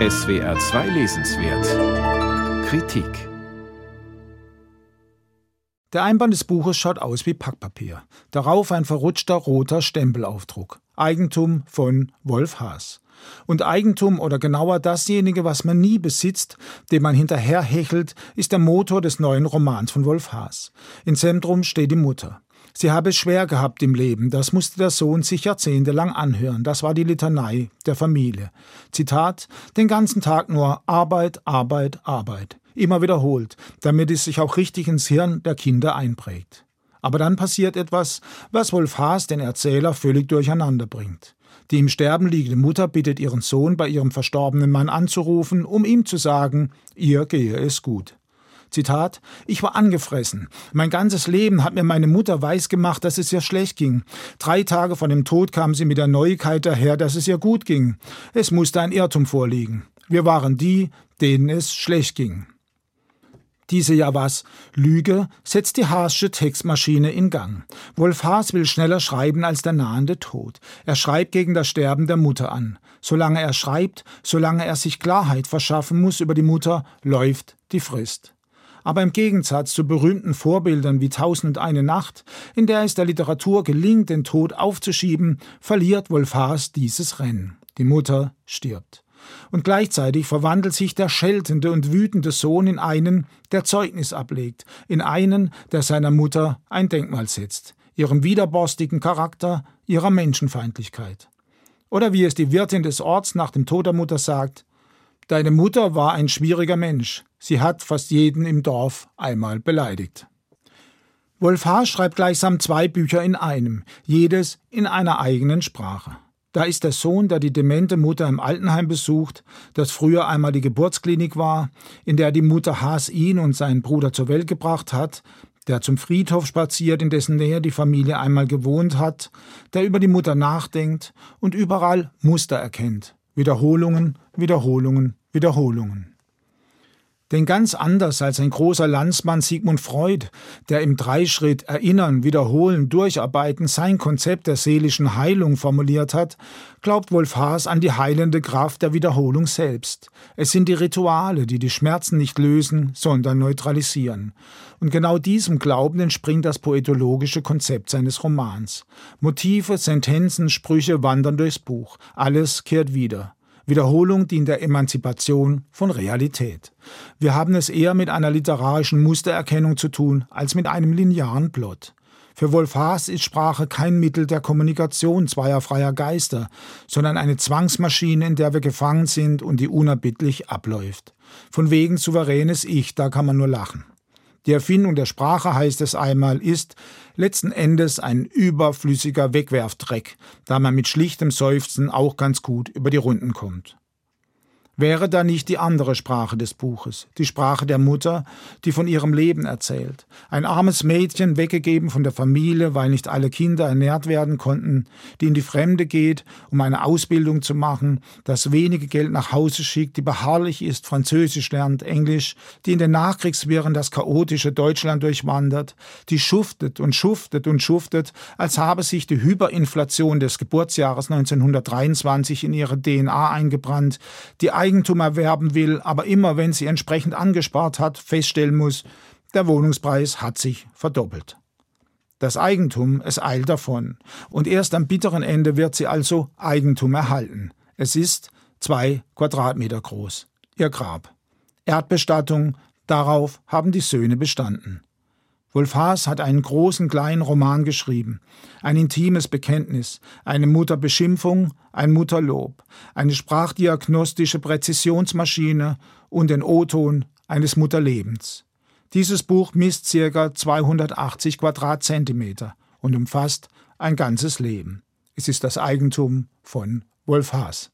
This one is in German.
SWR 2 Lesenswert Kritik Der Einband des Buches schaut aus wie Packpapier. Darauf ein verrutschter roter Stempelaufdruck. Eigentum von Wolf Haas. Und Eigentum oder genauer dasjenige, was man nie besitzt, dem man hinterherhechelt, ist der Motor des neuen Romans von Wolf Haas. Im Zentrum steht die Mutter. Sie habe es schwer gehabt im Leben, das musste der Sohn sich jahrzehntelang anhören, das war die Litanei der Familie. Zitat, den ganzen Tag nur Arbeit, Arbeit, Arbeit. Immer wiederholt, damit es sich auch richtig ins Hirn der Kinder einprägt. Aber dann passiert etwas, was Wolf Haas den Erzähler völlig durcheinander bringt. Die im Sterben liegende Mutter bittet ihren Sohn bei ihrem verstorbenen Mann anzurufen, um ihm zu sagen, ihr gehe es gut. Zitat, ich war angefressen. Mein ganzes Leben hat mir meine Mutter weisgemacht, dass es ihr schlecht ging. Drei Tage vor dem Tod kam sie mit der Neuigkeit daher, dass es ihr gut ging. Es musste ein Irrtum vorliegen. Wir waren die, denen es schlecht ging. Diese ja was Lüge setzt die Haasche Textmaschine in Gang. Wolf Haas will schneller schreiben als der nahende Tod. Er schreibt gegen das Sterben der Mutter an. Solange er schreibt, solange er sich Klarheit verschaffen muss über die Mutter, läuft die Frist. Aber im Gegensatz zu berühmten Vorbildern wie Tausend und eine Nacht, in der es der Literatur gelingt, den Tod aufzuschieben, verliert Wolfars dieses Rennen. Die Mutter stirbt. Und gleichzeitig verwandelt sich der scheltende und wütende Sohn in einen, der Zeugnis ablegt, in einen, der seiner Mutter ein Denkmal setzt, ihrem widerborstigen Charakter, ihrer Menschenfeindlichkeit. Oder wie es die Wirtin des Orts nach dem Tod der Mutter sagt, Deine Mutter war ein schwieriger Mensch. Sie hat fast jeden im Dorf einmal beleidigt. Wolf Haas schreibt gleichsam zwei Bücher in einem, jedes in einer eigenen Sprache. Da ist der Sohn, der die demente Mutter im Altenheim besucht, das früher einmal die Geburtsklinik war, in der die Mutter Haas ihn und seinen Bruder zur Welt gebracht hat, der zum Friedhof spaziert, in dessen Nähe die Familie einmal gewohnt hat, der über die Mutter nachdenkt und überall Muster erkennt, Wiederholungen, Wiederholungen, Wiederholungen. Denn ganz anders als ein großer Landsmann Sigmund Freud, der im Dreischritt Erinnern, Wiederholen, Durcharbeiten sein Konzept der seelischen Heilung formuliert hat, glaubt Wolf Haas an die heilende Kraft der Wiederholung selbst. Es sind die Rituale, die die Schmerzen nicht lösen, sondern neutralisieren. Und genau diesem Glauben entspringt das poetologische Konzept seines Romans. Motive, Sentenzen, Sprüche wandern durchs Buch. Alles kehrt wieder. Wiederholung dient der Emanzipation von Realität. Wir haben es eher mit einer literarischen Mustererkennung zu tun als mit einem linearen Plot. Für Wolf Haas ist Sprache kein Mittel der Kommunikation zweier freier Geister, sondern eine Zwangsmaschine, in der wir gefangen sind und die unerbittlich abläuft. Von wegen souveränes Ich, da kann man nur lachen. Die Erfindung der Sprache, heißt es einmal, ist letzten Endes ein überflüssiger Wegwerfdreck, da man mit schlichtem Seufzen auch ganz gut über die Runden kommt. Wäre da nicht die andere Sprache des Buches, die Sprache der Mutter, die von ihrem Leben erzählt? Ein armes Mädchen, weggegeben von der Familie, weil nicht alle Kinder ernährt werden konnten, die in die Fremde geht, um eine Ausbildung zu machen, das wenige Geld nach Hause schickt, die beharrlich ist, Französisch lernt, Englisch, die in den Nachkriegswirren das chaotische Deutschland durchwandert, die schuftet und schuftet und schuftet, als habe sich die Hyperinflation des Geburtsjahres 1923 in ihre DNA eingebrannt, die Eigentum erwerben will, aber immer wenn sie entsprechend angespart hat, feststellen muss, der Wohnungspreis hat sich verdoppelt. Das Eigentum, es eilt davon, und erst am bitteren Ende wird sie also Eigentum erhalten. Es ist zwei Quadratmeter groß. Ihr Grab. Erdbestattung, darauf haben die Söhne bestanden. Wolf Haas hat einen großen kleinen Roman geschrieben, ein intimes Bekenntnis, eine Mutterbeschimpfung, ein Mutterlob, eine sprachdiagnostische Präzisionsmaschine und den O-Ton eines Mutterlebens. Dieses Buch misst circa 280 Quadratzentimeter und umfasst ein ganzes Leben. Es ist das Eigentum von Wolf Haas.